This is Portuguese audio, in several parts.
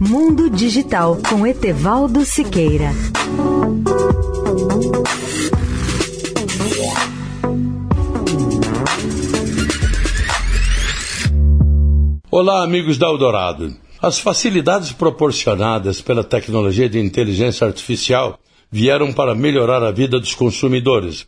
Mundo Digital com Etevaldo Siqueira. Olá, amigos da Eldorado. As facilidades proporcionadas pela tecnologia de inteligência artificial vieram para melhorar a vida dos consumidores.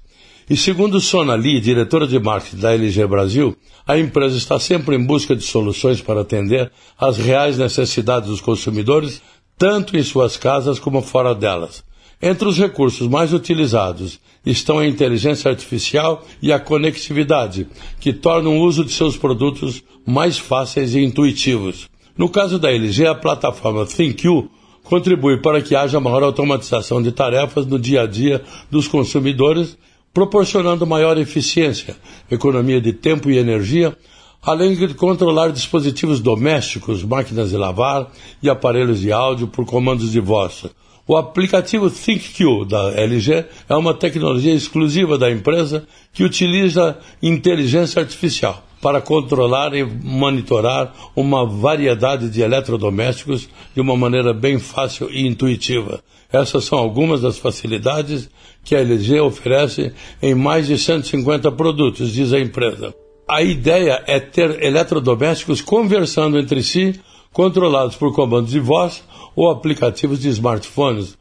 E segundo Sona Lee, diretora de marketing da LG Brasil, a empresa está sempre em busca de soluções para atender às reais necessidades dos consumidores, tanto em suas casas como fora delas. Entre os recursos mais utilizados estão a inteligência artificial e a conectividade, que tornam o uso de seus produtos mais fáceis e intuitivos. No caso da LG, a plataforma ThinQ contribui para que haja maior automatização de tarefas no dia a dia dos consumidores, proporcionando maior eficiência, economia de tempo e energia, além de controlar dispositivos domésticos, máquinas de lavar e aparelhos de áudio por comandos de voz. O aplicativo ThinkQ da LG é uma tecnologia exclusiva da empresa que utiliza inteligência artificial para controlar e monitorar uma variedade de eletrodomésticos de uma maneira bem fácil e intuitiva. Essas são algumas das facilidades que a LG oferece em mais de 150 produtos, diz a empresa. A ideia é ter eletrodomésticos conversando entre si, controlados por comandos de voz ou aplicativos de smartphones.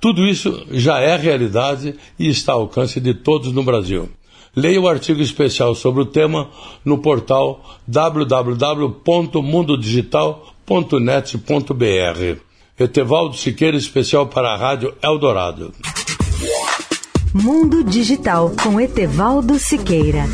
Tudo isso já é realidade e está ao alcance de todos no Brasil. Leia o artigo especial sobre o tema no portal www.mundodigital.net.br. Etevaldo Siqueira, especial para a Rádio Eldorado. Mundo Digital com Etevaldo Siqueira.